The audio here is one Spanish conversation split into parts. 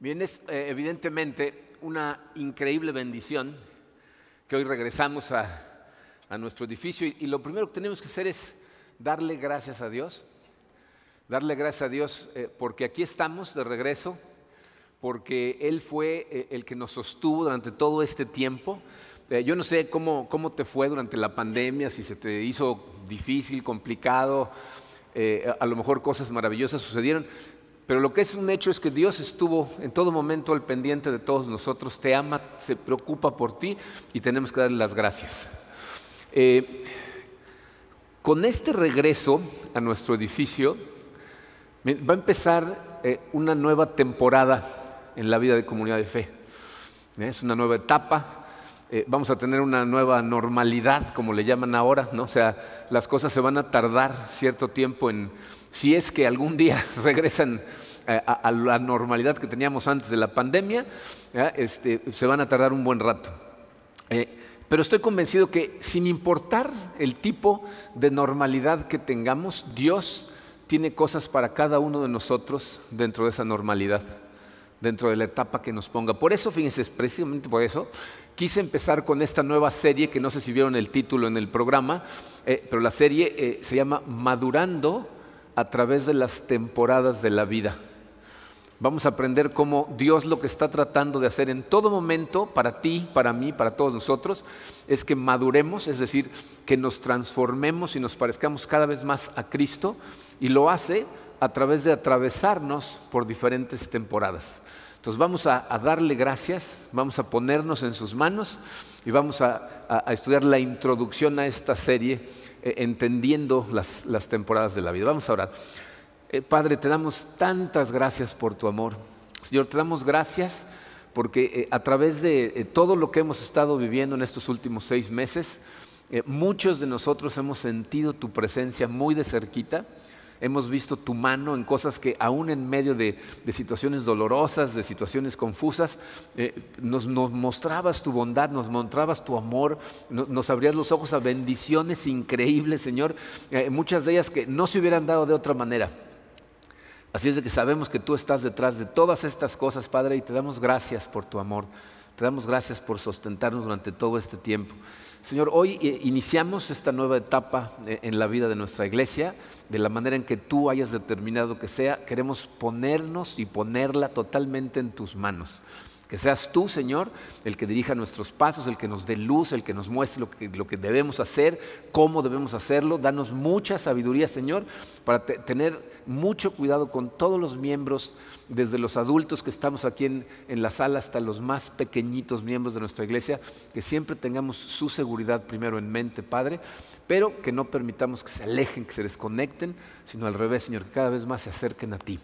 Bien, es eh, evidentemente una increíble bendición que hoy regresamos a, nuestro edificio y, lo primero que tenemos que hacer es darle gracias a Dios, darle gracias a Dios eh, porque aquí estamos de regreso, porque Él fue eh, el que nos sostuvo durante todo este tiempo. Yo no sé cómo, cómo te fue durante la pandemia, si se te hizo difícil, complicado, a lo mejor cosas maravillosas sucedieron, pero lo que es un hecho es que Dios estuvo en todo momento al pendiente de todos nosotros, te ama, se preocupa por ti y tenemos que darle las gracias. Eh, con este regreso a nuestro edificio, va a empezar eh, una nueva temporada en la vida de comunidad de fe. Es una nueva etapa. Eh, vamos a tener una nueva normalidad, como le llaman ahora, ¿no? O sea, las cosas se van a tardar cierto tiempo en, si es que algún día regresan eh, a, a la normalidad que teníamos antes de la pandemia, ¿ya? este, se van a tardar un buen rato. Eh, pero estoy convencido que sin importar el tipo de normalidad que tengamos, Dios tiene cosas para cada uno de nosotros dentro de esa normalidad, dentro de la etapa que nos ponga. Por eso, fíjense, precisamente por eso, quise empezar con esta nueva serie, que no sé si vieron el título en el programa, eh, pero la serie eh, se llama Madurando a través de las temporadas de la vida. Vamos a aprender cómo Dios lo que está tratando de hacer en todo momento, para ti, para mí, para todos nosotros, es que maduremos, es decir, que nos transformemos y nos parezcamos cada vez más a Cristo, y lo hace a través de atravesarnos por diferentes temporadas. Entonces vamos a, darle gracias, vamos a ponernos en sus manos y vamos a, estudiar la introducción a esta serie, eh, entendiendo las, temporadas de la vida. Vamos a orar. Eh, Padre, te damos tantas gracias por tu amor. Señor, te damos gracias porque eh, a través de todo lo que hemos estado viviendo en estos últimos seis meses, muchos de nosotros hemos sentido tu presencia muy de cerquita. Hemos visto tu mano en cosas que aún en medio de, de situaciones dolorosas, de situaciones confusas, eh, nos, mostrabas tu bondad, nos mostrabas tu amor, no- nos abrías los ojos a bendiciones increíbles, Señor, eh, muchas de ellas que no se hubieran dado de otra manera. Así es de que sabemos que tú estás detrás de todas estas cosas, Padre, y te damos gracias por tu amor. Te damos gracias por sustentarnos durante todo este tiempo. Señor, hoy eh, iniciamos esta nueva etapa eh, en la vida de nuestra iglesia, de la manera en que tú hayas determinado que sea. Queremos ponernos y ponerla totalmente en tus manos. Que seas tú, Señor, el que dirija nuestros pasos, el que nos dé luz, el que nos muestre lo que, debemos hacer, cómo debemos hacerlo. Danos mucha sabiduría, Señor, para te- tener mucho cuidado con todos los miembros, desde los adultos que estamos aquí en, en la sala hasta los más pequeñitos miembros de nuestra iglesia, que siempre tengamos su seguridad primero en mente, Padre, pero que no permitamos que se alejen, que se desconecten, sino al revés, Señor, que cada vez más se acerquen a ti.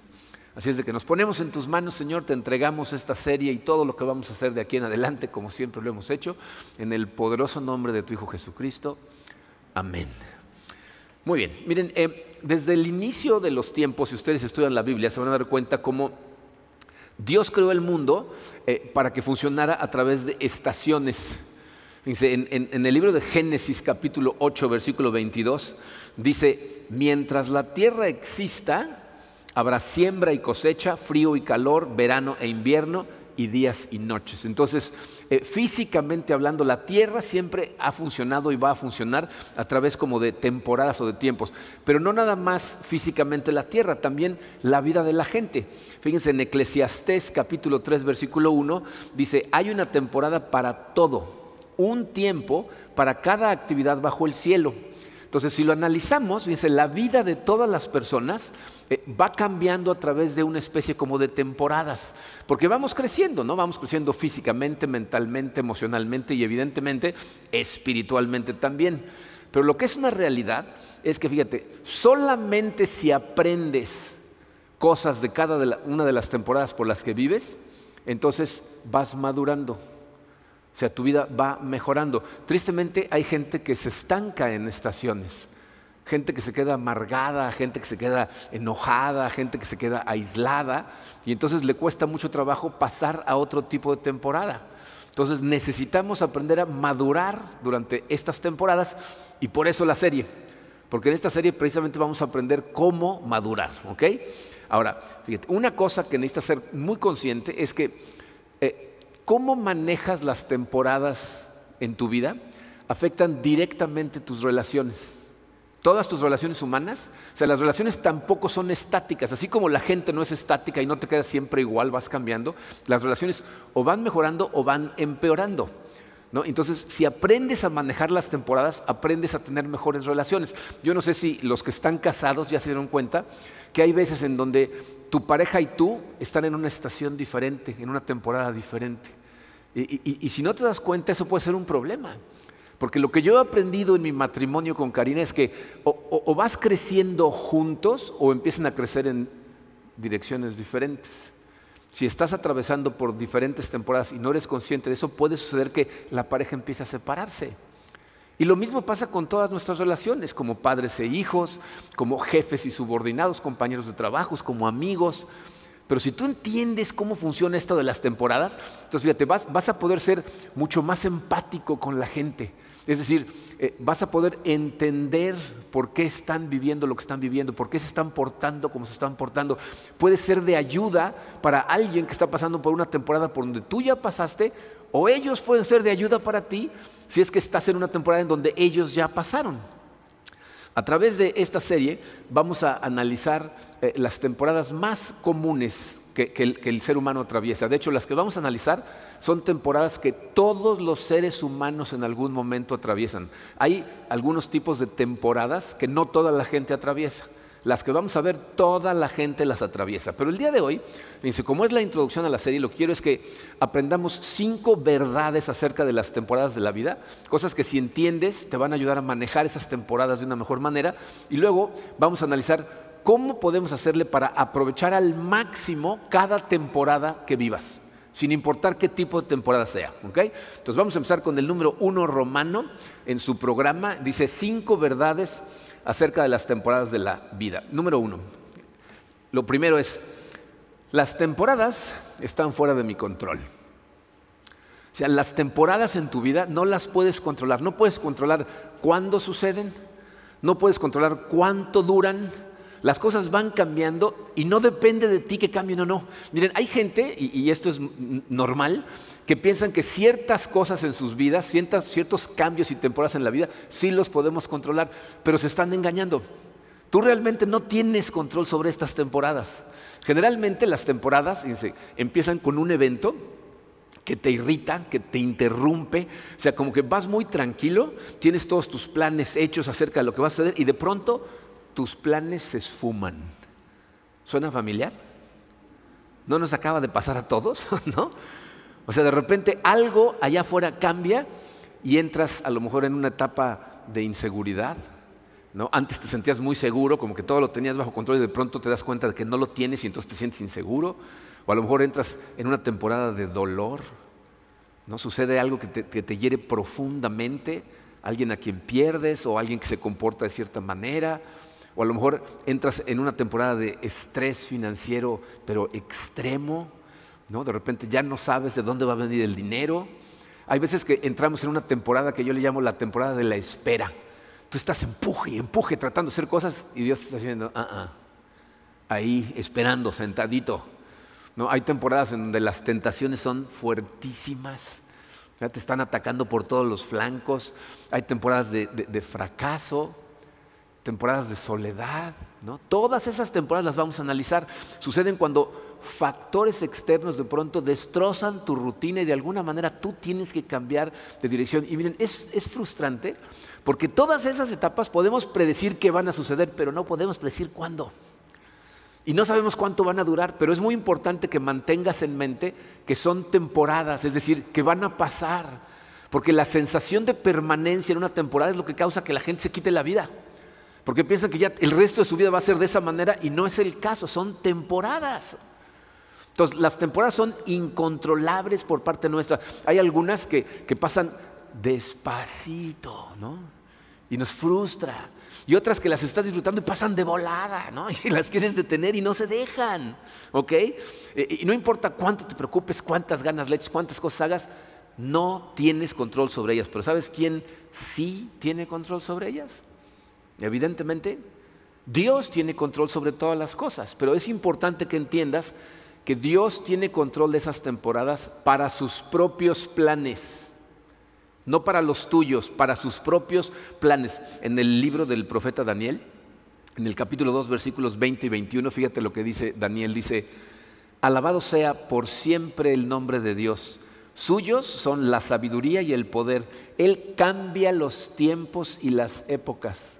Así es de que nos ponemos en tus manos, Señor, te entregamos esta serie y todo lo que vamos a hacer de aquí en adelante, como siempre lo hemos hecho, en el poderoso nombre de tu Hijo Jesucristo. Amén. Muy bien, miren, eh, desde el inicio de los tiempos, si ustedes estudian la Biblia, se van a dar cuenta cómo Dios creó el mundo eh, para que funcionara a través de estaciones. En, en- en el libro de Génesis capítulo 8, versículo 22, dice, mientras la tierra exista, habrá siembra y cosecha, frío y calor, verano e invierno y días y noches. Entonces, eh, físicamente hablando, la tierra siempre ha funcionado y va a funcionar a través como de temporadas o de tiempos. Pero no nada más físicamente la tierra, también la vida de la gente. Fíjense en Eclesiastés capítulo 3, versículo 1, dice, hay una temporada para todo, un tiempo para cada actividad bajo el cielo. Entonces, si lo analizamos, fíjense, la vida de todas las personas eh, va cambiando a través de una especie como de temporadas, porque vamos creciendo, ¿no? Vamos creciendo físicamente, mentalmente, emocionalmente y evidentemente espiritualmente también. Pero lo que es una realidad es que, fíjate, solamente si aprendes cosas de cada una de las temporadas por las que vives, entonces vas madurando. O sea, tu vida va mejorando. Tristemente hay gente que se estanca en estaciones. Gente que se queda amargada, gente que se queda enojada, gente que se queda aislada y entonces le cuesta mucho trabajo pasar a otro tipo de temporada. Entonces necesitamos aprender a madurar durante estas temporadas y por eso la serie. porque en esta serie precisamente vamos a aprender cómo madurar, ¿ok? Ahora, fíjate, una cosa que necesitas ser muy consciente es que eh, cómo manejas las temporadas en tu vida afectan directamente tus relaciones. Todas tus relaciones humanas, o sea, las relaciones tampoco son estáticas, así como la gente no es estática y no te queda siempre igual, vas cambiando, las relaciones o van mejorando o van empeorando. Entonces, si aprendes a manejar las temporadas, aprendes a tener mejores relaciones. Yo no sé si los que están casados ya se dieron cuenta que hay veces en donde tu pareja y tú están en una estación diferente, en una temporada diferente. Y, si no te das cuenta, eso puede ser un problema. Porque lo que yo he aprendido en mi matrimonio con Karina es que o vas creciendo juntos o empiezan a crecer en direcciones diferentes. Si estás atravesando por diferentes temporadas y no eres consciente de eso, puede suceder que la pareja empiece a separarse. Y lo mismo pasa con todas nuestras relaciones, como padres e hijos, como jefes y subordinados, compañeros de trabajos, como amigos. Pero si tú entiendes cómo funciona esto de las temporadas, entonces fíjate, vas, vas a poder ser mucho más empático con la gente. Es decir, eh, vas a poder entender por qué están viviendo lo que están viviendo, por qué se están portando como se están portando. Puede ser de ayuda para alguien que está pasando por una temporada por donde tú ya pasaste, o ellos pueden ser de ayuda para ti si es que estás en una temporada en donde ellos ya pasaron. A través de esta serie vamos a analizar eh, las temporadas más comunes que, el, ser humano atraviesa. De hecho, las que vamos a analizar son temporadas que todos los seres humanos en algún momento atraviesan. Hay algunos tipos de temporadas que no toda la gente atraviesa. Las que vamos a ver, toda la gente las atraviesa. Pero el día de hoy, como es la introducción a la serie, lo que quiero es que aprendamos cinco verdades acerca de las temporadas de la vida, cosas que si entiendes te van a ayudar a manejar esas temporadas de una mejor manera. Y luego vamos a analizar ¿cómo podemos hacerle para aprovechar al máximo cada temporada que vivas? Sin importar qué tipo de temporada sea. Entonces vamos a empezar con el número uno romano en su programa. Dice cinco verdades acerca de las temporadas de la vida. Número uno. Lo primero es, las temporadas están fuera de mi control. O sea, las temporadas en tu vida no las puedes controlar. No puedes controlar cuándo suceden, no puedes controlar cuánto duran, las cosas van cambiando y no depende de ti que cambien o no. Miren, hay gente, y, esto es normal, que piensan que ciertas cosas en sus vidas, ciertos cambios y temporadas en la vida, sí los podemos controlar, pero se están engañando. Tú realmente no tienes control sobre estas temporadas. Generalmente las temporadas empiezan con un evento que te irrita, que te interrumpe, o sea, como que vas muy tranquilo, tienes todos tus planes hechos acerca de lo que va a suceder y de pronto tus planes se esfuman. ¿Suena familiar? ¿No nos acaba de pasar a todos? ¿No? O sea, de repente algo allá afuera cambia y entras a lo mejor en una etapa de inseguridad. ¿no? Antes te sentías muy seguro, como que todo lo tenías bajo control y de pronto te das cuenta de que no lo tienes y entonces te sientes inseguro. O a lo mejor entras en una temporada de dolor. ¿no? Sucede algo que te, que te hiere profundamente, alguien a quien pierdes o alguien que se comporta de cierta manera o a lo mejor entras en una temporada de estrés financiero, pero extremo, ¿no? De repente ya no sabes de dónde va a venir el dinero. Hay veces que entramos en una temporada que yo le llamo la temporada de la espera. Tú estás empuje y empuje tratando de hacer cosas y Dios está haciendo, ah, ah, ahí esperando, sentadito. ¿No? Hay temporadas en donde las tentaciones son fuertísimas. Ya te están atacando por todos los flancos. Hay temporadas de fracaso temporadas de soledad, ¿no? Todas esas temporadas las vamos a analizar. Suceden cuando factores externos de pronto destrozan tu rutina y de alguna manera tú tienes que cambiar de dirección. Y miren, es, es frustrante porque todas esas etapas podemos predecir qué van a suceder, pero no podemos predecir cuándo. Y no sabemos cuánto van a durar, pero es muy importante que mantengas en mente que son temporadas, es decir, que van a pasar. Porque la sensación de permanencia en una temporada es lo que causa que la gente se quite la vida. Porque piensan que ya el resto de su vida va a ser de esa manera y no es el caso, son temporadas. Entonces, las temporadas son incontrolables por parte nuestra. Hay algunas que, pasan despacito, ¿no? Y nos frustra. Y otras que las estás disfrutando y pasan de volada, ¿no? Y las quieres detener y no se dejan, ¿ok? Eh, y no importa cuánto te preocupes, cuántas ganas le eches, cuántas cosas hagas, no tienes control sobre ellas. Pero ¿sabes quién sí tiene control sobre ellas? Evidentemente, Dios tiene control sobre todas las cosas, pero es importante que entiendas que Dios tiene control de esas temporadas para sus propios planes, no para los tuyos, para sus propios planes. En el libro del profeta Daniel, en el capítulo 2, versículos 20 y 21, fíjate lo que dice Daniel, dice, alabado sea por siempre el nombre de Dios. Suyos son la sabiduría y el poder. Él cambia los tiempos y las épocas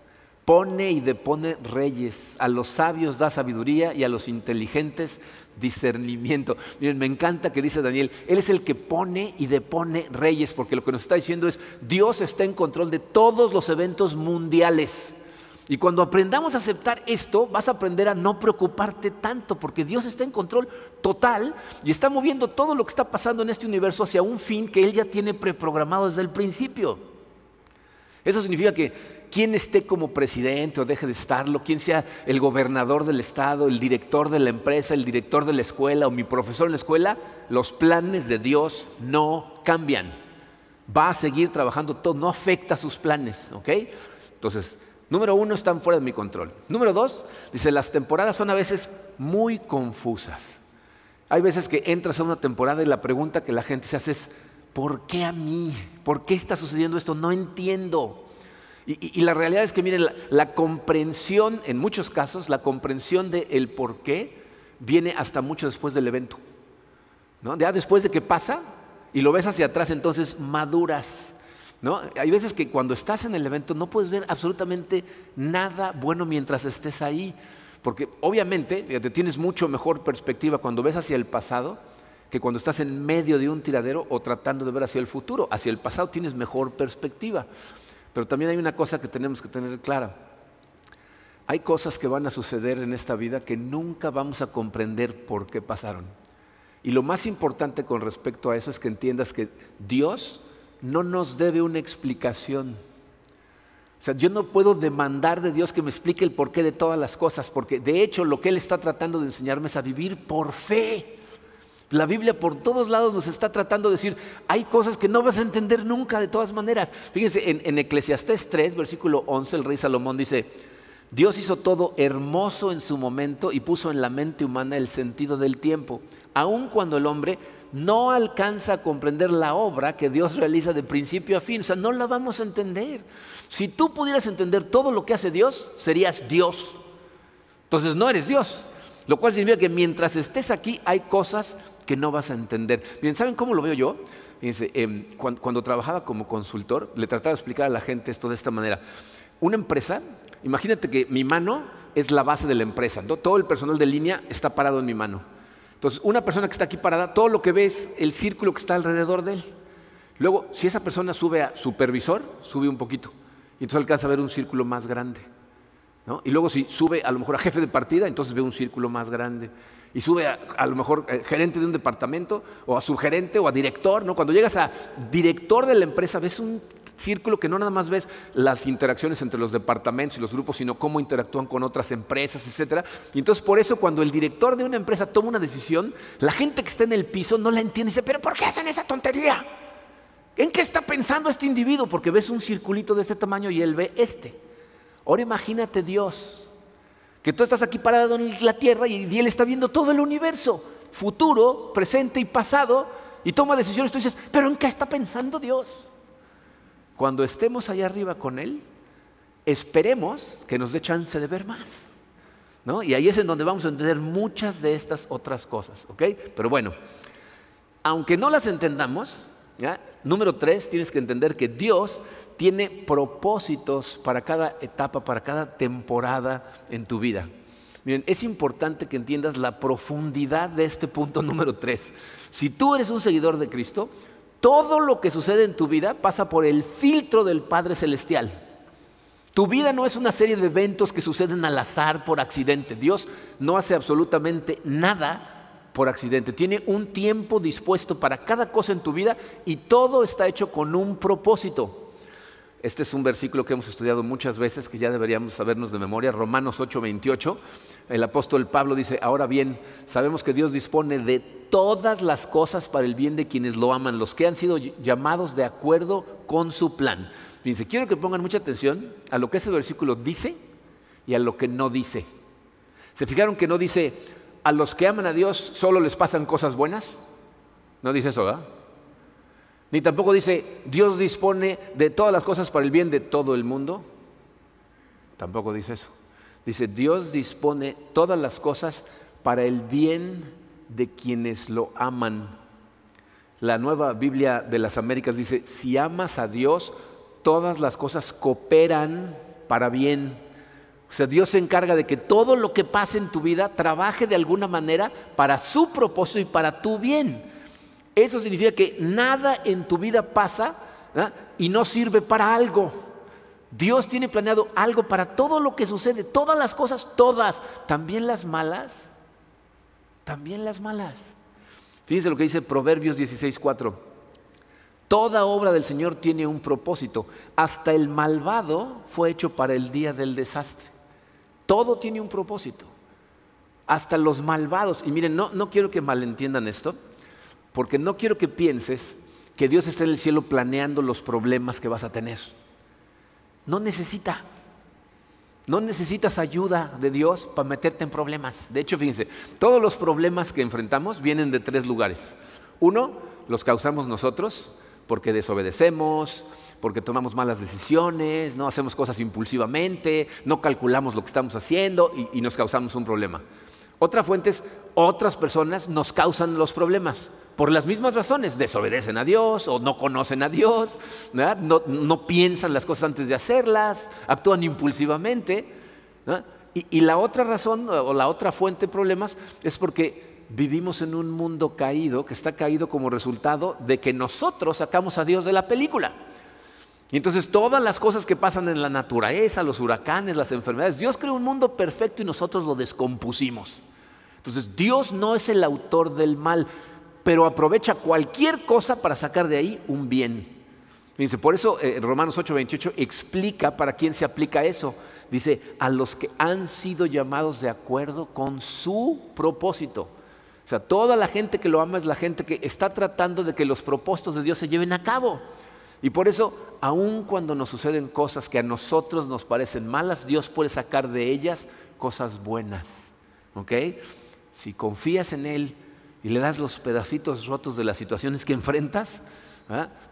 pone y depone reyes, a los sabios da sabiduría y a los inteligentes discernimiento. Miren, me encanta que dice Daniel, Él es el que pone y depone reyes, porque lo que nos está diciendo es, Dios está en control de todos los eventos mundiales. Y cuando aprendamos a aceptar esto, vas a aprender a no preocuparte tanto, porque Dios está en control total y está moviendo todo lo que está pasando en este universo hacia un fin que Él ya tiene preprogramado desde el principio. Eso significa que quien esté como presidente o deje de estarlo, quien sea el gobernador del estado, el director de la empresa, el director de la escuela o mi profesor en la escuela, los planes de Dios no cambian. Va a seguir trabajando todo, no afecta sus planes, ¿ok? Entonces, número uno, están fuera de mi control. Número dos, dice, las temporadas son a veces muy confusas. Hay veces que entras a una temporada y la pregunta que la gente se hace es, ¿por qué a mí? ¿Por qué está sucediendo esto? No entiendo. Y, la realidad es que, miren, la, comprensión, en muchos casos, la comprensión del el por qué viene hasta mucho después del evento. ¿no? Ya después de que pasa y lo ves hacia atrás, entonces maduras. ¿no? Hay veces que cuando estás en el evento no puedes ver absolutamente nada bueno mientras estés ahí. Porque obviamente te tienes mucho mejor perspectiva cuando ves hacia el pasado que cuando estás en medio de un tiradero o tratando de ver hacia el futuro. Hacia el pasado tienes mejor perspectiva. Pero también hay una cosa que tenemos que tener clara. Hay cosas que van a suceder en esta vida que nunca vamos a comprender por qué pasaron. Y lo más importante con respecto a eso es que entiendas que Dios no nos debe una explicación. O sea, yo no puedo demandar de Dios que me explique el porqué de todas las cosas, porque de hecho lo que Él está tratando de enseñarme es a vivir por fe. La Biblia por todos lados nos está tratando de decir, hay cosas que no vas a entender nunca de todas maneras. Fíjense, en, en Eclesiastés 3, versículo 11, el rey Salomón dice, Dios hizo todo hermoso en su momento y puso en la mente humana el sentido del tiempo, aun cuando el hombre no alcanza a comprender la obra que Dios realiza de principio a fin. O sea, no la vamos a entender. Si tú pudieras entender todo lo que hace Dios, serías Dios. Entonces no eres Dios. Lo cual significa que mientras estés aquí hay cosas que no vas a entender. Bien, ¿saben cómo lo veo yo? Em, cuando, trabajaba como consultor, le trataba de explicar a la gente esto de esta manera. Una empresa, imagínate que mi mano es la base de la empresa, todo el personal de línea está parado en mi mano. Entonces, una persona que está aquí parada, todo lo que ve es el círculo que está alrededor de él. Luego, si esa persona sube a supervisor, sube un poquito. Y entonces alcanza a ver un círculo más grande. Y luego si sube a lo mejor a jefe de partida, entonces ve un círculo más grande y sube a, lo mejor eh, gerente de un departamento o a subgerente o a director, ¿no? Cuando llegas a director de la empresa ves un círculo que no nada más ves las interacciones entre los departamentos y los grupos, sino cómo interactúan con otras empresas, etcétera. Y entonces por eso cuando el director de una empresa toma una decisión, la gente que está en el piso no la entiende y dice, "¿Pero por qué hacen esa tontería?" ¿En qué está pensando este individuo? Porque ves un circulito de ese tamaño y él ve este. Ahora imagínate Dios que tú estás aquí parado en la tierra y Él está viendo todo el universo, futuro, presente y pasado, y toma decisiones. Tú dices, pero ¿en qué está pensando Dios? Cuando estemos allá arriba con Él, esperemos que nos dé chance de ver más. ¿no? Y ahí es en donde vamos a entender muchas de estas otras cosas. ¿ok? Pero bueno, aunque no las entendamos, número tres, tienes que entender que Dios tiene propósitos para cada etapa, para cada temporada en tu vida. Miren, es importante que entiendas la profundidad de este punto número tres. Si tú eres un seguidor de Cristo, todo lo que sucede en tu vida pasa por el filtro del Padre Celestial. Tu vida no es una serie de eventos que suceden al azar por accidente. Dios no hace absolutamente nada por accidente. Tiene un tiempo dispuesto para cada cosa en tu vida y todo está hecho con un propósito. Este es un versículo que hemos estudiado muchas veces, que ya deberíamos sabernos de memoria, Romanos 8:28. El apóstol Pablo dice, ahora bien, sabemos que Dios dispone de todas las cosas para el bien de quienes lo aman, los que han sido llamados de acuerdo con su plan. Dice, quiero que pongan mucha atención a lo que ese versículo dice y a lo que no dice. ¿Se fijaron que no dice, a los que aman a Dios solo les pasan cosas buenas? No dice eso, ¿verdad? Ni tampoco dice, Dios dispone de todas las cosas para el bien de todo el mundo. Tampoco dice eso. Dice, Dios dispone todas las cosas para el bien de quienes lo aman. La nueva Biblia de las Américas dice, si amas a Dios, todas las cosas cooperan para bien. O sea, Dios se encarga de que todo lo que pase en tu vida trabaje de alguna manera para su propósito y para tu bien. Eso significa que nada en tu vida pasa y no sirve para algo. Dios tiene planeado algo para todo lo que sucede, todas las cosas, todas, también las malas, también las malas. Fíjense lo que dice Proverbios 16:4. Toda obra del Señor tiene un propósito. Hasta el malvado fue hecho para el día del desastre. Todo tiene un propósito. Hasta los malvados. Y miren, no, no quiero que malentiendan esto. Porque no quiero que pienses que Dios está en el cielo planeando los problemas que vas a tener. No necesita. No necesitas ayuda de Dios para meterte en problemas. De hecho, fíjense, todos los problemas que enfrentamos vienen de tres lugares. Uno, los causamos nosotros porque desobedecemos, porque tomamos malas decisiones, no hacemos cosas impulsivamente, no calculamos lo que estamos haciendo y, nos causamos un problema. Otra fuente es otras personas nos causan los problemas por las mismas razones, desobedecen a Dios o no conocen a Dios, no, piensan las cosas antes de hacerlas, actúan impulsivamente. Y, y, la otra razón o la otra fuente de problemas es porque vivimos en un mundo caído que está caído como resultado de que nosotros sacamos a Dios de la película. Y entonces todas las cosas que pasan en la naturaleza, los huracanes, las enfermedades, Dios creó un mundo perfecto y nosotros lo descompusimos. Entonces Dios no es el autor del mal, pero aprovecha cualquier cosa para sacar de ahí un bien. Dice, por eso eh, Romanos 8, 28 explica para quién se aplica eso. Dice, a los que han sido llamados de acuerdo con su propósito. O sea, toda la gente que lo ama es la gente que está tratando de que los propósitos de Dios se lleven a cabo. Y por eso, aun cuando nos suceden cosas que a nosotros nos parecen malas, Dios puede sacar de ellas cosas buenas. ¿Ok? Si confías en Él, y le das los pedacitos rotos de las situaciones que enfrentas,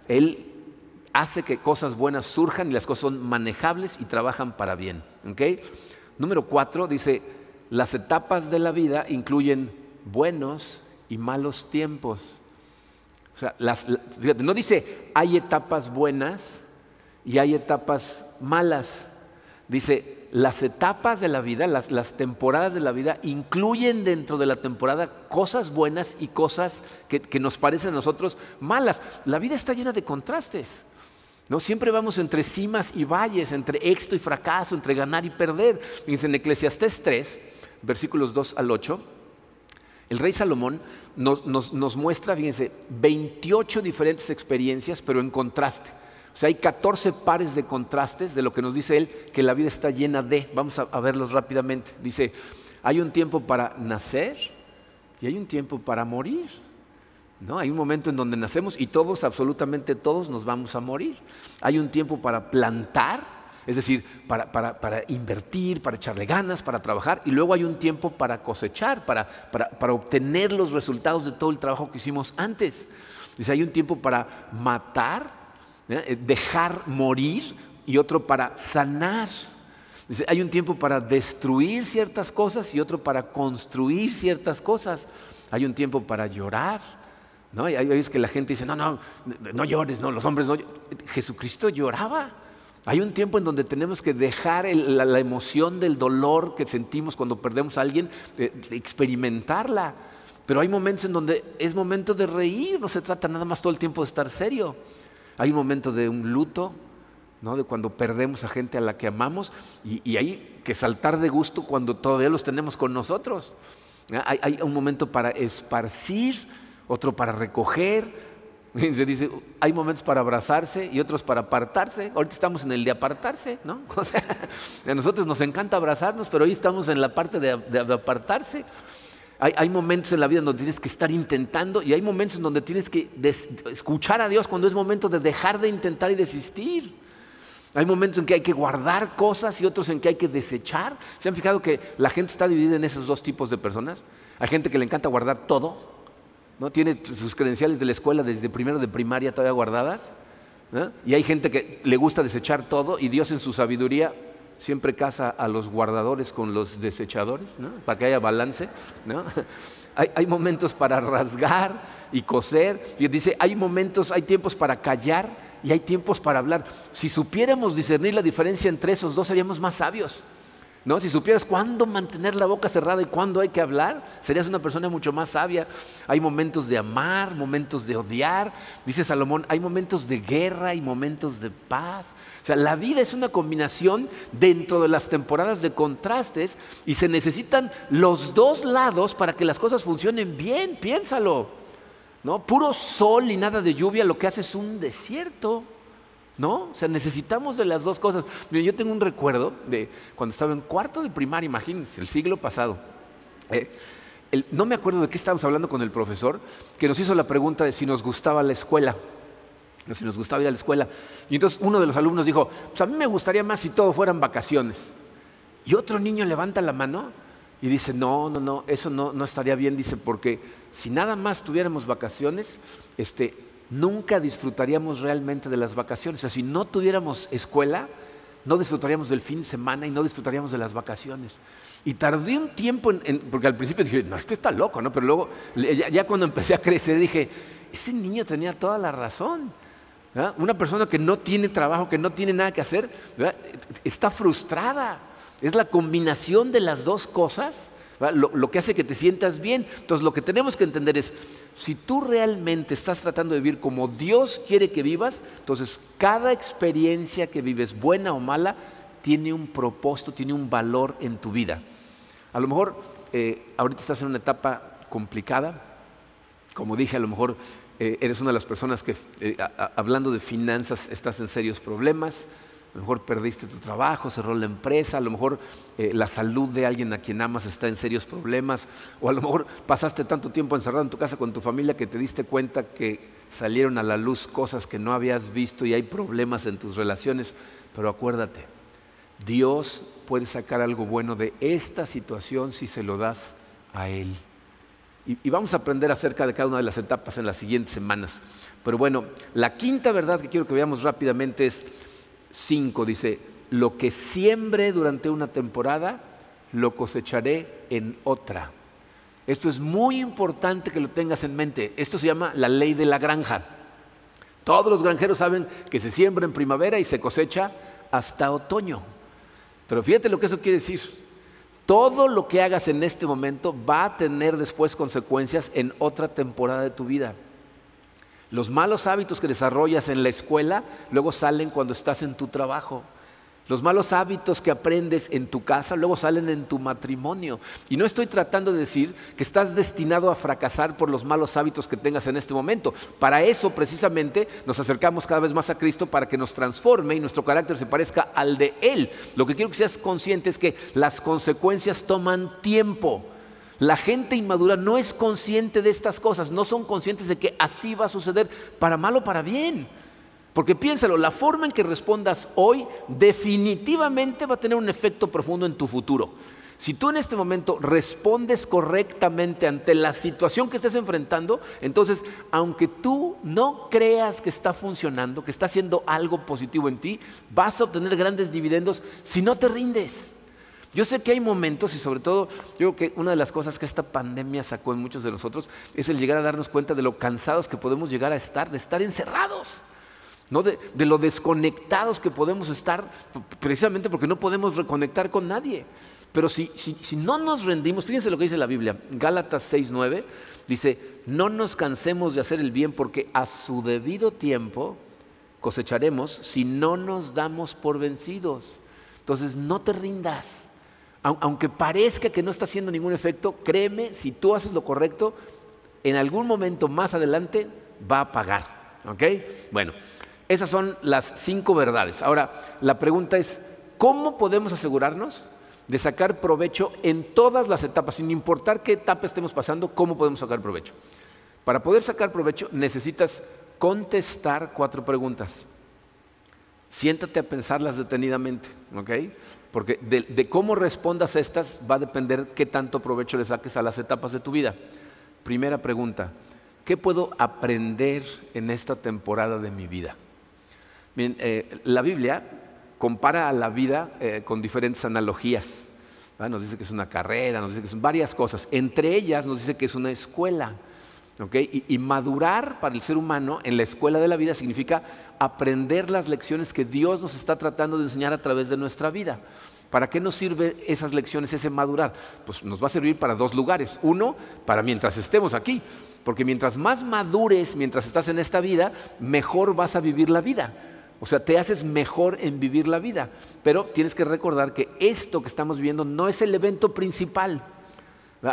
Él hace que cosas buenas surjan y las cosas son manejables y trabajan para bien. Número cuatro dice, las etapas de la vida incluyen buenos y malos tiempos. O sea, no dice hay etapas buenas y hay etapas malas. Dice las etapas de la vida, las, temporadas de la vida, incluyen dentro de la temporada cosas buenas y cosas que, nos parecen a nosotros malas. La vida está llena de contrastes. ¿no? Siempre vamos entre cimas y valles, entre éxito y fracaso, entre ganar y perder. En Eclesiastés 3, versículos 2 al 8, el rey Salomón nos, nos muestra, fíjense, 28 diferentes experiencias, pero en contraste. O sea, hay 14 pares de contrastes de lo que nos dice él, que la vida está llena de. Vamos a, verlos rápidamente. Dice, hay un tiempo para nacer y hay un tiempo para morir. ¿No? Hay un momento en donde nacemos y todos, absolutamente todos, nos vamos a morir. Hay un tiempo para plantar, es decir, para, para, invertir, para echarle ganas, para trabajar, y luego hay un tiempo para cosechar, para, para, obtener los resultados de todo el trabajo que hicimos antes. Dice, hay un tiempo para matar ¿eh? dejar morir y otro para sanar. hay un tiempo para destruir ciertas cosas y otro para construir ciertas cosas. Hay un tiempo para llorar. ¿no? hay veces que la gente dice, no, no, no llores, no, los hombres no Jesucristo lloraba. Hay un tiempo en donde tenemos que dejar la, emoción del dolor que sentimos cuando perdemos a alguien, experimentarla. Pero hay momentos en donde es momento de reír, no se trata nada más todo el tiempo de estar serio. Hay un momento de un luto, ¿no? de cuando perdemos a gente a la que amamos y, hay que saltar de gusto cuando todavía los tenemos con nosotros. Hay, hay un momento para esparcir, otro para recoger, Se dice, hay momentos para abrazarse y otros para apartarse. Ahorita estamos en el de apartarse, ¿no? O sea, a nosotros nos encanta abrazarnos, pero hoy estamos en la parte de, apartarse. Hay, momentos en la vida donde tienes que estar intentando y hay momentos en donde tienes que escuchar a Dios cuando es momento de dejar de intentar y desistir. Hay momentos en que hay que guardar cosas y otros en que hay que desechar. ¿Se han fijado que la gente está dividida en esos dos tipos de personas? Hay gente que le encanta guardar todo, ¿no? Tiene sus credenciales de la escuela desde primero de primaria todavía guardadas. Y hay gente que le gusta desechar todo y Dios en su sabiduría siempre casa a los guardadores con los desechadores, para que haya balance. Hay, hay, momentos para rasgar y coser. Y dice, hay momentos, hay tiempos para callar y hay tiempos para hablar. Si supiéramos discernir la diferencia entre esos dos, seríamos más sabios. ¿No? Si supieras cuándo mantener la boca cerrada y cuándo hay que hablar, serías una persona mucho más sabia. Hay momentos de amar, momentos de odiar. Dice Salomón, hay momentos de guerra y momentos de paz. O sea, la vida es una combinación dentro de las temporadas de contrastes y se necesitan los dos lados para que las cosas funcionen bien. Piénsalo. ¿No? Puro sol y nada de lluvia, lo que hace es un desierto. ¿No? O sea, necesitamos de las dos cosas. yo tengo un recuerdo de cuando estaba en cuarto de primaria, imagínense, el siglo pasado. Eh, no me acuerdo de qué estábamos hablando con el profesor, que nos hizo la pregunta de si nos gustaba la escuela, si nos gustaba ir a la escuela. Y entonces uno de los alumnos dijo, pues a mí me gustaría más si todo fueran vacaciones. Y otro niño levanta la mano y dice, no, no, no, eso no, no estaría bien, dice, porque si nada más tuviéramos vacaciones, este, nunca disfrutaríamos realmente de las vacaciones. O sea, si no tuviéramos escuela, no disfrutaríamos del fin de semana y no disfrutaríamos de las vacaciones. Y tardé un tiempo, en, porque al principio dije, no, este está loco, ¿no? Pero luego, ya, cuando empecé a crecer, dije, ese niño tenía toda la razón. Una persona que no tiene trabajo, que no tiene nada que hacer, está frustrada. Es la combinación de las dos cosas lo, que hace que te sientas bien. Entonces lo que tenemos que entender es, si tú realmente estás tratando de vivir como Dios quiere que vivas, entonces cada experiencia que vives, buena o mala, tiene un propósito, tiene un valor en tu vida. A lo mejor eh, ahorita estás en una etapa complicada, como dije, a lo mejor eh, eres una de las personas que, eh, hablando de finanzas, estás en serios problemas, a lo mejor perdiste tu trabajo, cerró la empresa, a lo mejor eh, la salud de alguien a quien amas está en serios problemas, o a lo mejor pasaste tanto tiempo encerrado en tu casa con tu familia que te diste cuenta que salieron a la luz cosas que no habías visto y hay problemas en tus relaciones. Pero acuérdate, Dios puede sacar algo bueno de esta situación si se lo das a Él. Y, y vamos a aprender acerca de cada una de las etapas en las siguientes semanas. Pero bueno, la quinta verdad que quiero que veamos rápidamente es 5 dice, lo que siembre durante una temporada, lo cosecharé en otra. Esto es muy importante que lo tengas en mente. Esto se llama la ley de la granja. Todos los granjeros saben que se siembra en primavera y se cosecha hasta otoño. Pero fíjate lo que eso quiere decir. Todo lo que hagas en este momento va a tener después consecuencias en otra temporada de tu vida. Los malos hábitos que desarrollas en la escuela luego salen cuando estás en tu trabajo. Los malos hábitos que aprendes en tu casa luego salen en tu matrimonio. Y no estoy tratando de decir que estás destinado a fracasar por los malos hábitos que tengas en este momento. Para eso precisamente nos acercamos cada vez más a Cristo para que nos transforme y nuestro carácter se parezca al de Él. Lo que quiero que seas consciente es que las consecuencias toman tiempo. La gente inmadura no es consciente de estas cosas, no son conscientes de que así va a suceder, para mal o para bien. Porque piénsalo, la forma en que respondas hoy definitivamente va a tener un efecto profundo en tu futuro. Si tú en este momento respondes correctamente ante la situación que estés enfrentando, entonces, aunque tú no creas que está funcionando, que está haciendo algo positivo en ti, vas a obtener grandes dividendos si no te rindes. Yo sé que hay momentos y sobre todo yo creo que una de las cosas que esta pandemia sacó en muchos de nosotros es el llegar a darnos cuenta de lo cansados que podemos llegar a estar, de estar encerrados, ¿no? de, lo desconectados que podemos estar precisamente porque no podemos reconectar con nadie. Pero si, si no nos rendimos, fíjense lo que dice la Biblia, Gálatas 6.9, dice, no nos cansemos de hacer el bien porque a su debido tiempo cosecharemos si no nos damos por vencidos. Entonces no te rindas aunque parezca que no está haciendo ningún efecto, créeme, si tú haces lo correcto, en algún momento más adelante va a pagar. ¿Ok? Bueno, esas son las cinco verdades. Ahora, la pregunta es, ¿cómo podemos asegurarnos de sacar provecho en todas las etapas, sin importar qué etapa estemos pasando, cómo podemos sacar provecho? Para poder sacar provecho necesitas contestar cuatro preguntas. Siéntate a pensarlas detenidamente, ¿ok? Porque de, cómo respondas a estas va a depender qué tanto provecho le saques a las etapas de tu vida. Primera pregunta, ¿qué puedo aprender en esta temporada de mi vida? Eh, la Biblia compara a la vida eh, con diferentes analogías. Nos dice que es una carrera, nos dice que son varias cosas. Entre ellas nos dice que es una escuela. Y, madurar para el ser humano en la escuela de la vida significa aprender las lecciones que Dios nos está tratando de enseñar a través de nuestra vida. ¿Para qué nos sirve esas lecciones, ese madurar? Pues nos va a servir para dos lugares. Uno, para mientras estemos aquí. Porque mientras más madures, mientras estás en esta vida, mejor vas a vivir la vida. O sea, te haces mejor en vivir la vida. Pero tienes que recordar que esto que estamos viviendo no es el evento principal.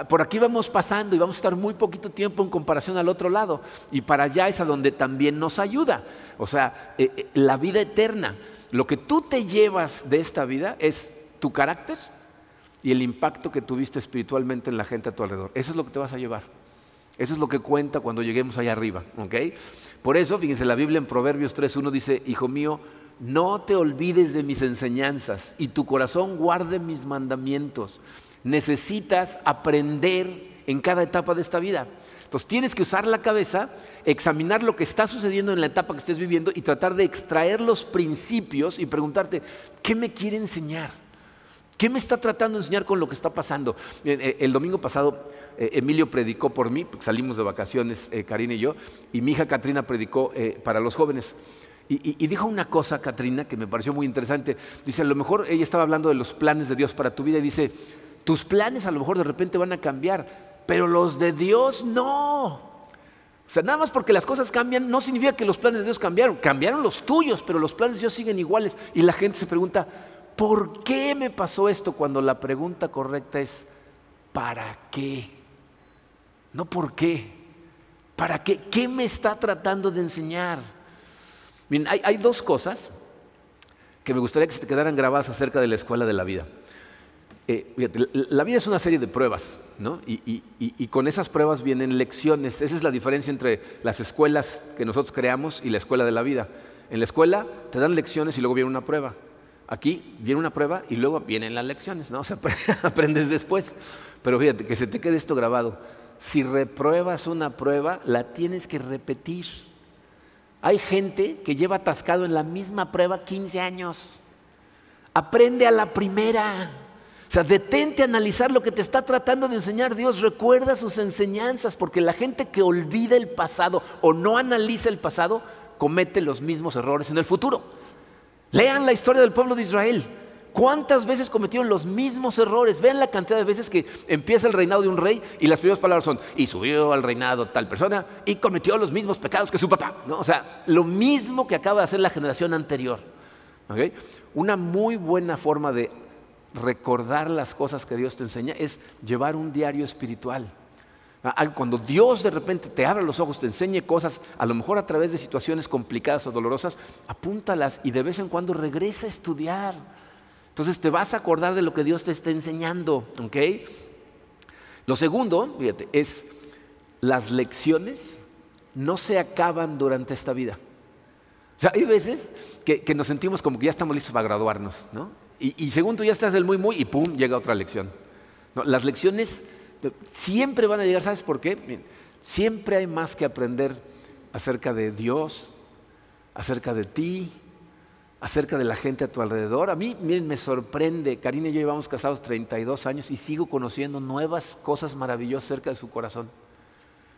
Por aquí vamos pasando y vamos a estar muy poquito tiempo en comparación al otro lado. Y para allá es a donde también nos ayuda. O sea, eh, eh, la vida eterna. Lo que tú te llevas de esta vida es tu carácter y el impacto que tuviste espiritualmente en la gente a tu alrededor. Eso es lo que te vas a llevar. Eso es lo que cuenta cuando lleguemos allá arriba. Por eso, fíjense, la Biblia en Proverbios 3.1 dice, Hijo mío, no te olvides de mis enseñanzas y tu corazón guarde mis mandamientos. Necesitas aprender en cada etapa de esta vida. Entonces tienes que usar la cabeza, examinar lo que está sucediendo en la etapa que estés viviendo y tratar de extraer los principios y preguntarte, ¿qué me quiere enseñar? ¿Qué me está tratando de enseñar con lo que está pasando? Eh, el domingo pasado eh, Emilio predicó por mí, salimos de vacaciones, eh, Karina y yo, y mi hija Katrina predicó para los jóvenes. Y, dijo una cosa, Katrina, que me pareció muy interesante. Dice, a lo mejor ella estaba hablando de los planes de Dios para tu vida y dice, tus planes a lo mejor de repente van a cambiar, pero los de Dios no. O sea, nada más porque las cosas cambian no significa que los planes de Dios cambiaron. Cambiaron los tuyos, pero los planes de Dios siguen iguales. Y la gente se pregunta, ¿por qué me pasó esto? Cuando la pregunta correcta es, ¿para qué? No por qué. ¿Para qué? ¿Qué me está tratando de enseñar? Miren, hay, dos cosas que me gustaría que se te quedaran grabadas acerca de la escuela de la vida. Eh, la vida es una serie de pruebas, ¿no? Y, y, con esas pruebas vienen lecciones. Esa es la diferencia entre las escuelas que nosotros creamos y la escuela de la vida. En la escuela te dan lecciones y luego viene una prueba. Aquí viene una prueba y luego vienen las lecciones, ¿no? O sea, aprendes después. Pero fíjate, que se te quede esto grabado si repruebas una prueba, la tienes que repetir. Hay gente que lleva atascado en la misma prueba 15 años. Aprende a la primera. O sea, detente a analizar lo que te está tratando de enseñar Dios. Recuerda sus enseñanzas, porque la gente que olvida el pasado o no analiza el pasado comete los mismos errores en el futuro. Lean la historia del pueblo de Israel. ¿Cuántas veces cometieron los mismos errores? Vean la cantidad de veces que empieza el reinado de un rey y las primeras palabras son, y subió al reinado tal persona y cometió los mismos pecados que su papá. ¿no? O sea, lo mismo que acaba de hacer la generación anterior. Una muy buena forma de recordar las cosas que Dios te enseña es llevar un diario espiritual. Ah, cuando Dios de repente te abre los ojos, te enseñe cosas, a lo mejor a través de situaciones complicadas o dolorosas, apúntalas y de vez en cuando regresa a estudiar. Entonces te vas a acordar de lo que Dios te está enseñando. Lo segundo, fíjate, es las lecciones no se acaban durante esta vida. O sea, hay veces que, nos sentimos como que ya estamos listos para graduarnos, ¿no? Y, según tú ya estás del muy, muy, y pum, llega otra lección. Las lecciones siempre van a llegar, ¿sabes por qué? siempre hay más que aprender acerca de Dios, acerca de ti, acerca de la gente a tu alrededor. A mí, miren, me sorprende. Karina y yo llevamos casados 32 años y sigo conociendo nuevas cosas maravillosas acerca de su corazón.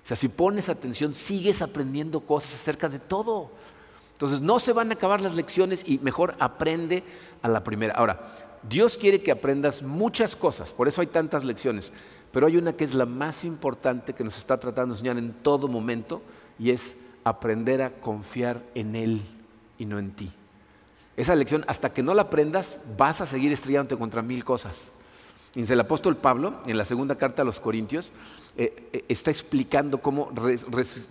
O sea, si pones atención, sigues aprendiendo cosas acerca de todo. Entonces, no se van a acabar las lecciones y mejor aprende a la primera. Ahora, Dios quiere que aprendas muchas cosas, por eso hay tantas lecciones, pero hay una que es la más importante que nos está tratando de enseñar en todo momento y es aprender a confiar en Él y no en ti. Esa lección, hasta que no la aprendas, vas a seguir estrellándote contra mil cosas. El apóstol Pablo, en la segunda carta a los Corintios, eh, eh, está explicando cómo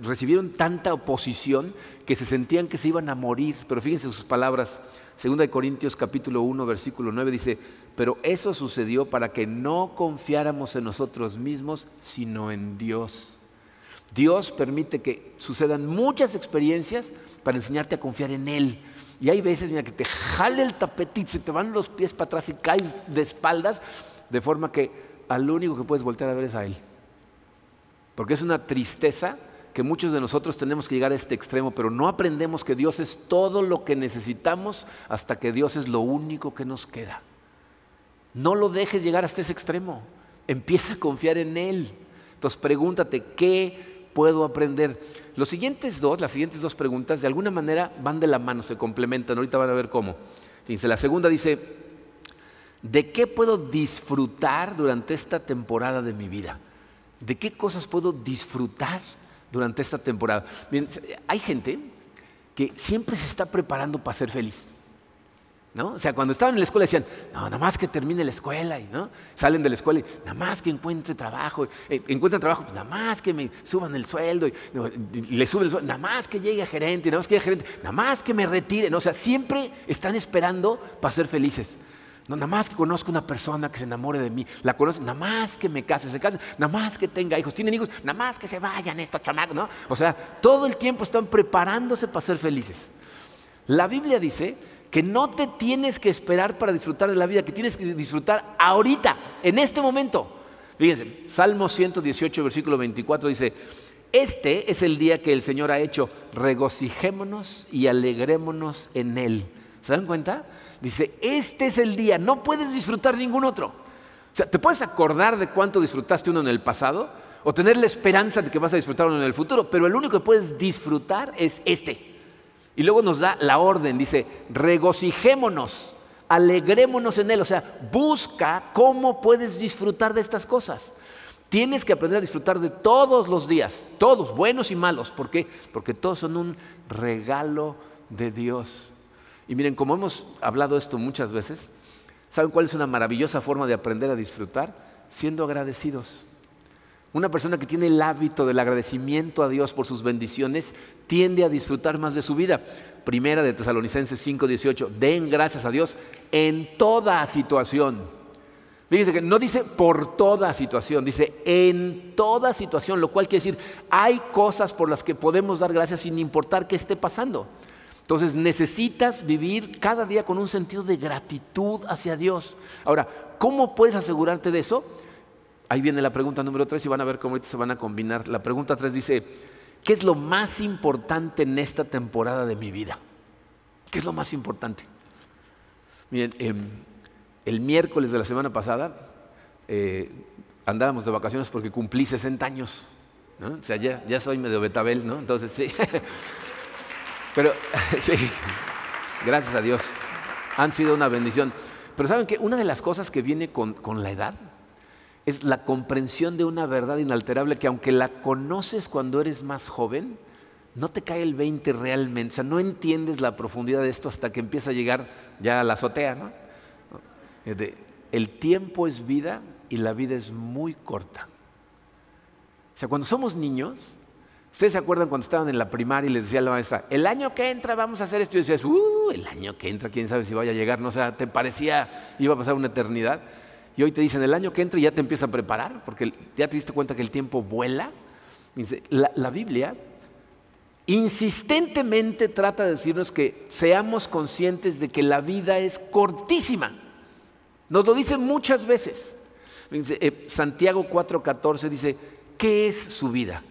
recibieron tanta oposición que se sentían que se iban a morir. Pero fíjense sus palabras, segunda de Corintios capítulo 1, versículo 9, dice, pero eso sucedió para que no confiáramos en nosotros mismos, sino en Dios. Dios permite que sucedan muchas experiencias para enseñarte a confiar en Él. Y hay veces, mira, que te jale el tapete se te van los pies para atrás y caes de espaldas de forma que al único que puedes voltear a ver es a Él. Porque es una tristeza que muchos de nosotros tenemos que llegar a este extremo, pero no aprendemos que Dios es todo lo que necesitamos hasta que Dios es lo único que nos queda. No lo dejes llegar hasta ese extremo. Empieza a confiar en Él. Entonces pregúntate, ¿qué puedo aprender? Los siguientes dos, las siguientes dos preguntas, de alguna manera van de la mano, se complementan. Ahorita van a ver cómo. Fíjense, la segunda dice, ¿De qué puedo disfrutar durante esta temporada de mi vida? ¿De qué cosas puedo disfrutar durante esta temporada? hay gente que siempre se está preparando para ser feliz. ¿No? O sea, cuando estaban en la escuela decían, no, nada más que termine la escuela, y ¿no? salen de la escuela y nada más que encuentre trabajo, eh, encuentren trabajo, pues, nada más que me suban el sueldo, y, le suben el sueldo, nada más que llegue a gerente, nada más que llegue a gerente, nada más que me retire. O sea, siempre están esperando para ser felices. No, nada más que conozco una persona que se enamore de mí, la conozco, nada más que me case, se case, nada más que tenga hijos, tienen hijos, nada más que se vayan estos chamacos, ¿no? O sea, todo el tiempo están preparándose para ser felices. La Biblia dice que no te tienes que esperar para disfrutar de la vida, que tienes que disfrutar ahorita, en este momento. Fíjense, Salmo 118, versículo 24 dice, este es el día que el Señor ha hecho, regocijémonos y alegrémonos en él. ¿Se dan cuenta? Dice, este es el día, no puedes disfrutar ningún otro. O sea, te puedes acordar de cuánto disfrutaste uno en el pasado o tener la esperanza de que vas a disfrutar uno en el futuro, pero el único que puedes disfrutar es este. Y luego nos da la orden, dice, regocijémonos, alegrémonos en él. O sea, busca cómo puedes disfrutar de estas cosas. Tienes que aprender a disfrutar de todos los días, todos, buenos y malos. ¿Por qué? Porque todos son un regalo de Dios. Y miren, como hemos hablado esto muchas veces, ¿saben cuál es una maravillosa forma de aprender a disfrutar? Siendo agradecidos. Una persona que tiene el hábito del agradecimiento a Dios por sus bendiciones tiende a disfrutar más de su vida. Primera de Tesalonicenses 5:18, den gracias a Dios en toda situación. Fíjense que no dice por toda situación, dice en toda situación, lo cual quiere decir hay cosas por las que podemos dar gracias sin importar qué esté pasando. Entonces necesitas vivir cada día con un sentido de gratitud hacia Dios. Ahora, ¿cómo puedes asegurarte de eso? Ahí viene la pregunta número tres y van a ver cómo se van a combinar. La pregunta tres dice, ¿qué es lo más importante en esta temporada de mi vida? ¿Qué es lo más importante? Miren, em, el miércoles de la semana pasada eh, andábamos de vacaciones porque cumplí 60 años. O sea, ya, ya soy medio betabel, ¿no? Entonces, sí. Pero sí, gracias a Dios, han sido una bendición. Pero saben que una de las cosas que viene con, con la edad es la comprensión de una verdad inalterable que aunque la conoces cuando eres más joven, no te cae el 20 realmente, o sea, no entiendes la profundidad de esto hasta que empieza a llegar ya a la azotea, ¿no? el tiempo es vida y la vida es muy corta. O sea, cuando somos niños, ¿Ustedes se acuerdan cuando estaban en la primaria y les decía la maestra, el año que entra vamos a hacer esto? Y decías, uh, el año que entra, quién sabe si vaya a llegar, no o sea, te parecía, iba a pasar una eternidad. Y hoy te dicen, el año que entra y ya te empieza a preparar, porque ya te diste cuenta que el tiempo vuela. La, la Biblia insistentemente trata de decirnos que seamos conscientes de que la vida es cortísima. Nos lo dice muchas veces. Eh, Santiago 4:14 dice, ¿qué es su vida?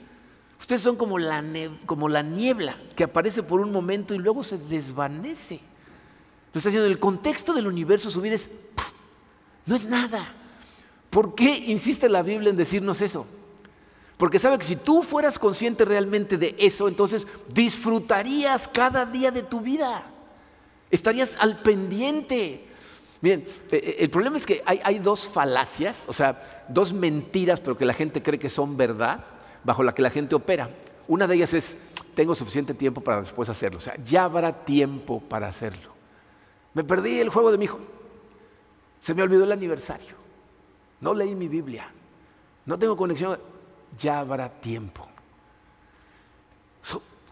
Ustedes son como la, como la niebla que aparece por un momento y luego se desvanece. Lo está diciendo, el contexto del universo, su vida es, no es nada. ¿Por qué insiste la Biblia en decirnos eso? Porque sabe que si tú fueras consciente realmente de eso, entonces disfrutarías cada día de tu vida. Estarías al pendiente. Miren, eh, eh, el problema es que hay, hay dos falacias, o sea, dos mentiras, pero que la gente cree que son verdad bajo la que la gente opera. Una de ellas es, tengo suficiente tiempo para después hacerlo. O sea, ya habrá tiempo para hacerlo. Me perdí el juego de mi hijo. Se me olvidó el aniversario. no leí mi Biblia, no tengo conexión, ya habrá tiempo.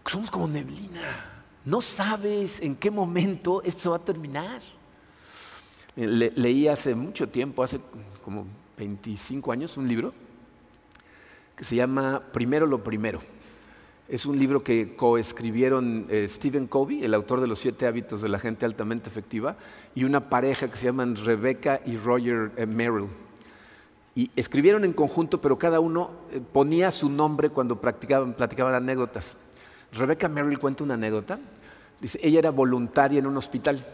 somos como neblina. No sabes en qué momento esto va a terminar. leí hace mucho tiempo, hace como 25 años, un libro que se llama Primero lo Primero. Es un libro que coescribieron eh, Stephen Covey, el autor de Los siete hábitos de la gente altamente efectiva, y una pareja que se llaman Rebecca y Roger eh, Merrill. Y escribieron en conjunto, pero cada uno eh, ponía su nombre cuando practicaban, platicaban anécdotas. Rebecca Merrill cuenta una anécdota. Dice, ella era voluntaria en un hospital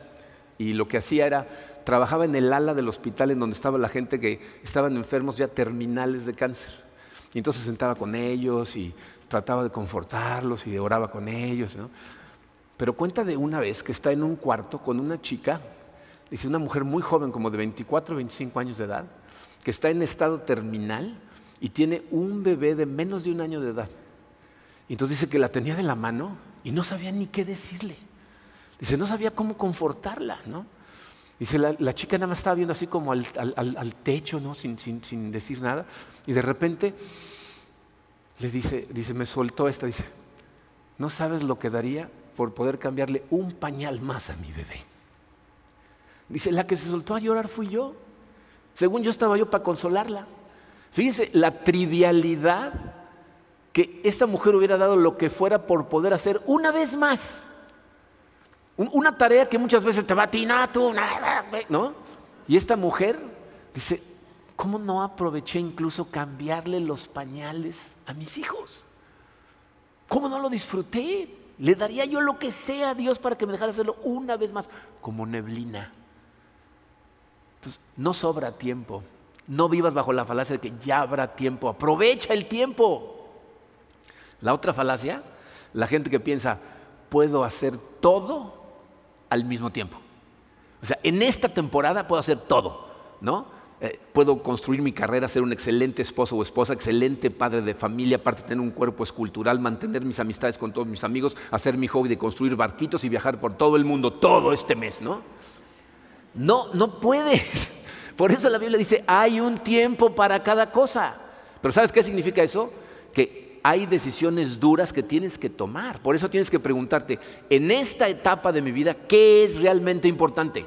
y lo que hacía era, trabajaba en el ala del hospital en donde estaba la gente que estaban enfermos ya terminales de cáncer. Y entonces sentaba con ellos y trataba de confortarlos y oraba con ellos. Pero cuenta de una vez que está en un cuarto con una chica, dice una mujer muy joven, como de 24 o 25 años de edad, que está en estado terminal y tiene un bebé de menos de un año de edad. Y entonces dice que la tenía de la mano y no sabía ni qué decirle. Dice, no sabía cómo confortarla, ¿no? Dice, la, chica nada más estaba viendo así como al, techo, ¿no? Sin, sin, decir nada. Y de repente le dice, dice, me soltó esta, dice, no sabes lo que daría por poder cambiarle un pañal más a mi bebé. Dice, la que se soltó a llorar fui yo. Según yo estaba yo para consolarla. Fíjense la trivialidad que esta mujer hubiera dado lo que fuera por poder hacer una vez más. Una tarea que muchas veces te va a tú, ¿no? Y esta mujer dice, ¿cómo no aproveché incluso cambiarle los pañales a mis hijos? ¿Cómo no lo disfruté? Le daría yo lo que sea a Dios para que me dejara hacerlo una vez más, como neblina. Entonces, no sobra tiempo. No vivas bajo la falacia de que ya habrá tiempo. Aprovecha el tiempo. La otra falacia, la gente que piensa, puedo hacer todo al mismo tiempo. O sea, en esta temporada puedo hacer todo, ¿no? Eh, puedo construir mi carrera, ser un excelente esposo o esposa, excelente padre de familia, aparte de tener un cuerpo escultural, mantener mis amistades con todos mis amigos, hacer mi hobby de construir barquitos y viajar por todo el mundo todo este mes, ¿no? No, no puedes. Por eso la Biblia dice, hay un tiempo para cada cosa. Pero ¿sabes qué significa eso? Que hay decisiones duras que tienes que tomar. Por eso tienes que preguntarte, en esta etapa de mi vida, ¿qué es realmente importante?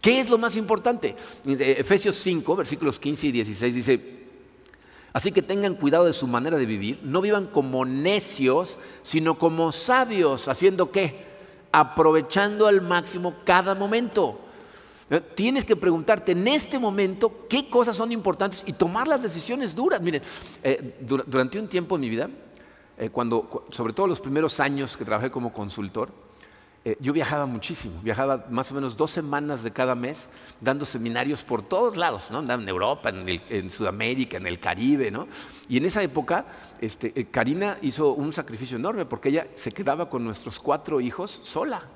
¿Qué es lo más importante? Efesios 5, versículos 15 y 16 dice, así que tengan cuidado de su manera de vivir, no vivan como necios, sino como sabios, haciendo qué? Aprovechando al máximo cada momento. Tienes que preguntarte en este momento qué cosas son importantes y tomar las decisiones duras. Miren, eh, durante un tiempo en mi vida, eh, cuando, sobre todo los primeros años que trabajé como consultor, yo viajaba muchísimo, viajaba más o menos dos semanas de cada mes dando seminarios por todos lados, ¿no? en Europa, en, Sudamérica, en el Caribe. ¿no? Y en esa época, este, Karina hizo un sacrificio enorme porque ella se quedaba con nuestros cuatro hijos sola.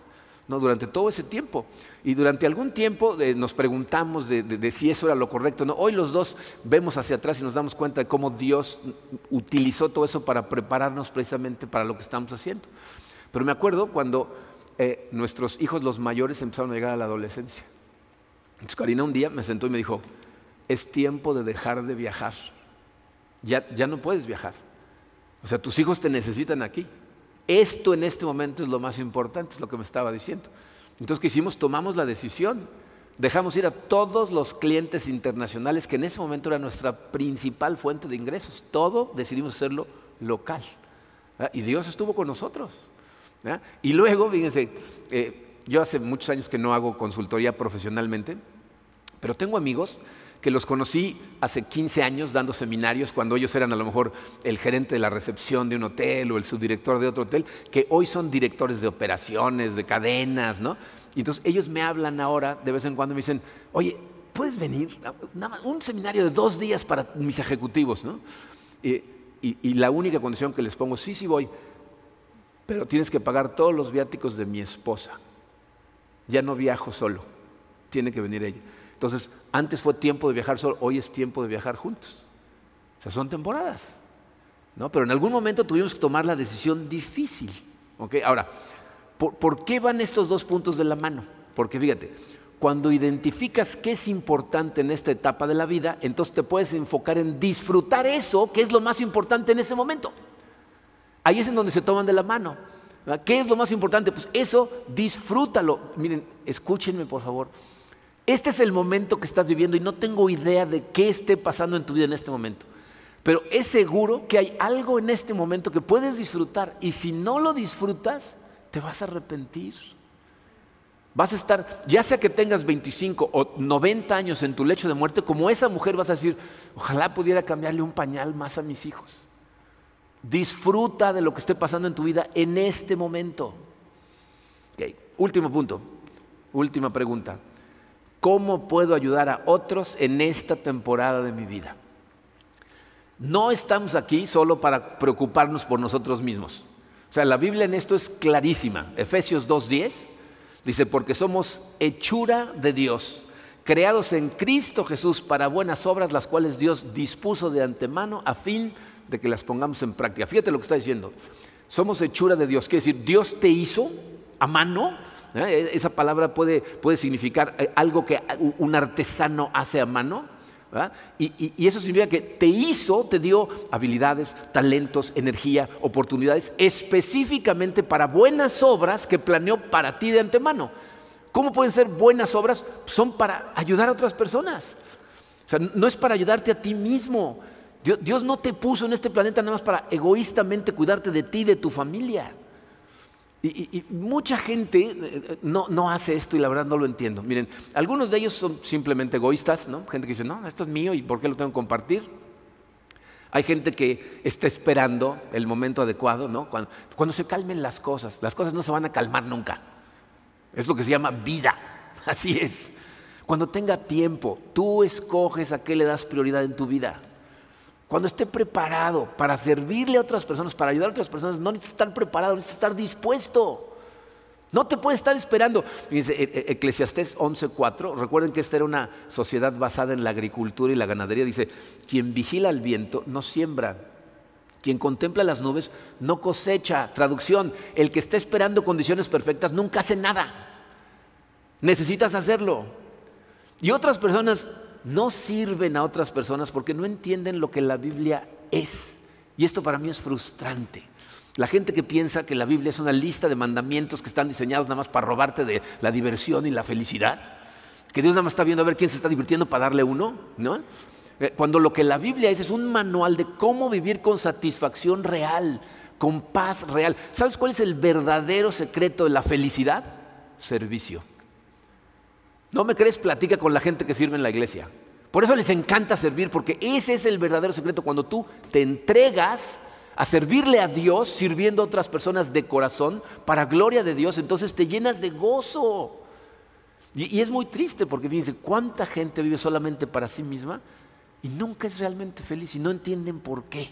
¿No? durante todo ese tiempo. Y durante algún tiempo eh, nos preguntamos de, si eso era lo correcto. ¿no? Hoy los dos vemos hacia atrás y nos damos cuenta de cómo Dios utilizó todo eso para prepararnos precisamente para lo que estamos haciendo. Pero me acuerdo cuando eh, nuestros hijos, los mayores, empezaron a llegar a la adolescencia. Entonces Karina un día me sentó y me dijo, es tiempo de dejar de viajar. Ya, ya no puedes viajar. O sea, tus hijos te necesitan aquí. Esto en este momento es lo más importante, es lo que me estaba diciendo. Entonces, ¿qué hicimos? Tomamos la decisión. Dejamos ir a todos los clientes internacionales, que en ese momento era nuestra principal fuente de ingresos. Todo decidimos hacerlo local. Y Dios estuvo con nosotros. Y luego, fíjense, eh, yo hace muchos años que no hago consultoría profesionalmente, pero tengo amigos que los conocí hace 15 años dando seminarios cuando ellos eran a lo mejor el gerente de la recepción de un hotel o el subdirector de otro hotel, que hoy son directores de operaciones, de cadenas, ¿no? Y entonces ellos me hablan ahora de vez en cuando me dicen, oye, ¿puedes venir? Un seminario de dos días para mis ejecutivos, ¿no? y, y la única condición que les pongo, sí, sí voy, pero tienes que pagar todos los viáticos de mi esposa. Ya no viajo solo, tiene que venir ella. Entonces, antes fue tiempo de viajar solo, hoy es tiempo de viajar juntos. O sea, son temporadas. ¿no? Pero en algún momento tuvimos que tomar la decisión difícil. Ahora, ¿por, qué van estos dos puntos de la mano? Porque fíjate, cuando identificas qué es importante en esta etapa de la vida, entonces te puedes enfocar en disfrutar eso, que es lo más importante en ese momento. Ahí es en donde se toman de la mano. ¿Qué es lo más importante? Pues eso, disfrútalo. Miren, escúchenme por favor. Este es el momento que estás viviendo y no tengo idea de qué esté pasando en tu vida en este momento. Pero es seguro que hay algo en este momento que puedes disfrutar y si no lo disfrutas, te vas a arrepentir. Vas a estar, ya sea que tengas 25 o 90 años en tu lecho de muerte, como esa mujer vas a decir, ojalá pudiera cambiarle un pañal más a mis hijos. Disfruta de lo que esté pasando en tu vida en este momento. Último punto, última pregunta. ¿Cómo puedo ayudar a otros en esta temporada de mi vida? No estamos aquí solo para preocuparnos por nosotros mismos. O sea, la Biblia en esto es clarísima. Efesios 2.10 Dice, porque somos hechura de Dios, creados en Cristo Jesús para buenas obras, las cuales Dios dispuso de antemano a fin de que las pongamos en práctica. Fíjate lo que está diciendo. Somos hechura de Dios, quiere decir, Dios te hizo a mano. ¿Eh? Esa palabra puede, puede significar eh, algo que un artesano hace a mano. Y, eso significa que te hizo, te dio habilidades, talentos, energía, oportunidades específicamente para buenas obras que planeó para ti de antemano. ¿Cómo pueden ser buenas obras? Son para ayudar a otras personas. O sea, no es para ayudarte a ti mismo. Dios no te puso en este planeta nada más para egoístamente cuidarte de ti y de tu familia. Y, mucha gente eh, eh, no, hace esto y la verdad no lo entiendo. Miren, algunos de ellos son simplemente egoístas, ¿no? Gente que dice, no, esto es mío y ¿por qué lo tengo que compartir? Hay gente que está esperando el momento adecuado, ¿no? Cuando, cuando se calmen las cosas, las cosas no se van a calmar nunca. Es lo que se llama vida, así es. Cuando tenga tiempo, tú escoges a qué le das prioridad en tu vida. Cuando esté preparado para servirle a otras personas, para ayudar a otras personas, no necesitas estar preparado, necesitas estar dispuesto. No te puedes estar esperando. Fíjense, e, e, Eclesiastés 11:4, recuerden que esta era una sociedad basada en la agricultura y la ganadería. Dice: Quien vigila el viento no siembra, quien contempla las nubes no cosecha. Traducción: El que está esperando condiciones perfectas nunca hace nada. Necesitas hacerlo. Y otras personas no sirven a otras personas porque no entienden lo que la Biblia es. Y esto para mí es frustrante. La gente que piensa que la Biblia es una lista de mandamientos que están diseñados nada más para robarte de la diversión y la felicidad, que Dios nada más está viendo a ver quién se está divirtiendo para darle uno, ¿no? Eh, cuando lo que la Biblia es es un manual de cómo vivir con satisfacción real, con paz real. ¿Sabes cuál es el verdadero secreto de la felicidad? Servicio. ¿No me crees? Platica con la gente que sirve en la iglesia. Por eso les encanta servir, porque ese es el verdadero secreto. Cuando tú te entregas a servirle a Dios, sirviendo a otras personas de corazón, para gloria de Dios, entonces te llenas de gozo. Y, es muy triste, porque fíjense, ¿cuánta gente vive solamente para sí misma y nunca es realmente feliz y no entienden por qué?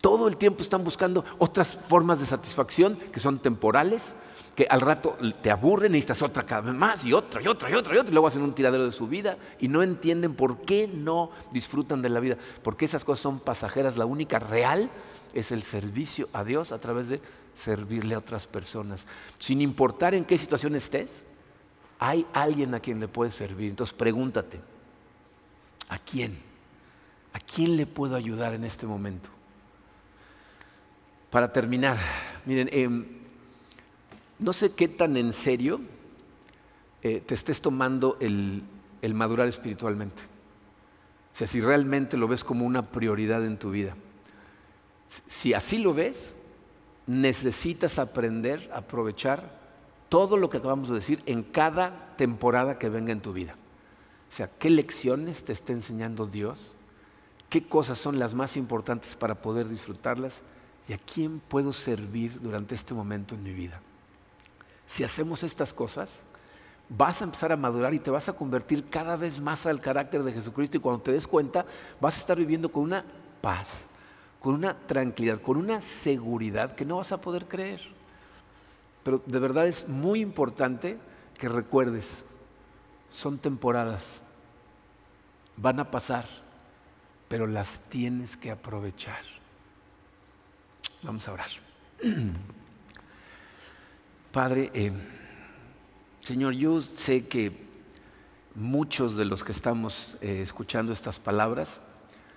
Todo el tiempo están buscando otras formas de satisfacción que son temporales, que al rato te aburren, necesitas otra cada vez más y otra y otra y otra y otra, y luego hacen un tiradero de su vida y no entienden por qué no disfrutan de la vida, porque esas cosas son pasajeras, la única real es el servicio a Dios a través de servirle a otras personas. Sin importar en qué situación estés, hay alguien a quien le puedes servir. Entonces pregúntate, ¿a quién? ¿A quién le puedo ayudar en este momento? Para terminar, miren, eh, no sé qué tan en serio eh, te estés tomando el, el madurar espiritualmente. O sea, si realmente lo ves como una prioridad en tu vida. Si así lo ves, necesitas aprender a aprovechar todo lo que acabamos de decir en cada temporada que venga en tu vida. O sea, qué lecciones te está enseñando Dios, qué cosas son las más importantes para poder disfrutarlas y a quién puedo servir durante este momento en mi vida si hacemos estas cosas, vas a empezar a madurar y te vas a convertir cada vez más al carácter de Jesucristo y cuando te des cuenta vas a estar viviendo con una paz, con una tranquilidad, con una seguridad que no vas a poder creer. Pero de verdad es muy importante que recuerdes, son temporadas, van a pasar, pero las tienes que aprovechar. Vamos a orar. Padre, eh, Señor, yo sé que muchos de los que estamos eh, escuchando estas palabras,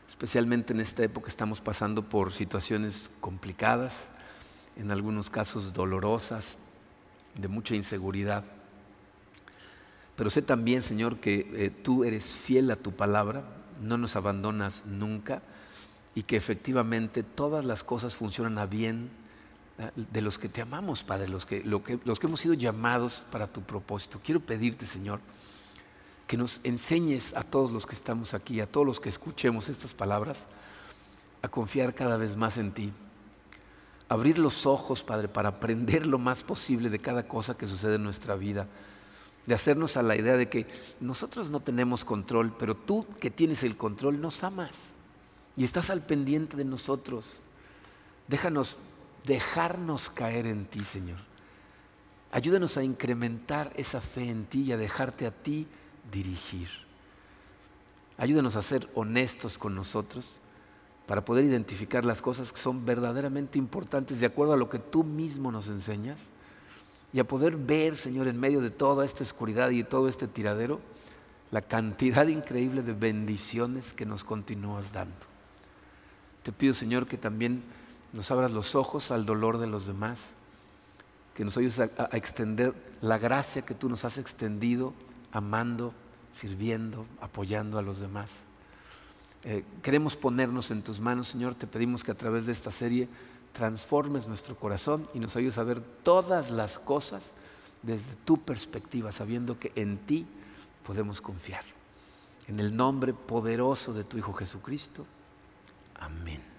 especialmente en esta época estamos pasando por situaciones complicadas, en algunos casos dolorosas, de mucha inseguridad. Pero sé también, Señor, que eh, tú eres fiel a tu palabra, no nos abandonas nunca y que efectivamente todas las cosas funcionan a bien de los que te amamos, Padre, los que, los que hemos sido llamados para tu propósito. Quiero pedirte, Señor, que nos enseñes a todos los que estamos aquí, a todos los que escuchemos estas palabras, a confiar cada vez más en ti. Abrir los ojos, Padre, para aprender lo más posible de cada cosa que sucede en nuestra vida de hacernos a la idea de que nosotros no tenemos control, pero tú que tienes el control nos amas y estás al pendiente de nosotros. Déjanos dejarnos caer en ti, Señor. Ayúdanos a incrementar esa fe en ti y a dejarte a ti dirigir. Ayúdanos a ser honestos con nosotros para poder identificar las cosas que son verdaderamente importantes de acuerdo a lo que tú mismo nos enseñas y a poder ver, Señor, en medio de toda esta oscuridad y todo este tiradero, la cantidad increíble de bendiciones que nos continúas dando. Te pido, Señor, que también nos abras los ojos al dolor de los demás, que nos ayudes a, extender la gracia que tú nos has extendido, amando, sirviendo, apoyando a los demás. Eh, queremos ponernos en tus manos, Señor, te pedimos que a través de esta serie transformes nuestro corazón y nos ayudes a ver todas las cosas desde tu perspectiva, sabiendo que en ti podemos confiar. En el nombre poderoso de tu Hijo Jesucristo. Amén.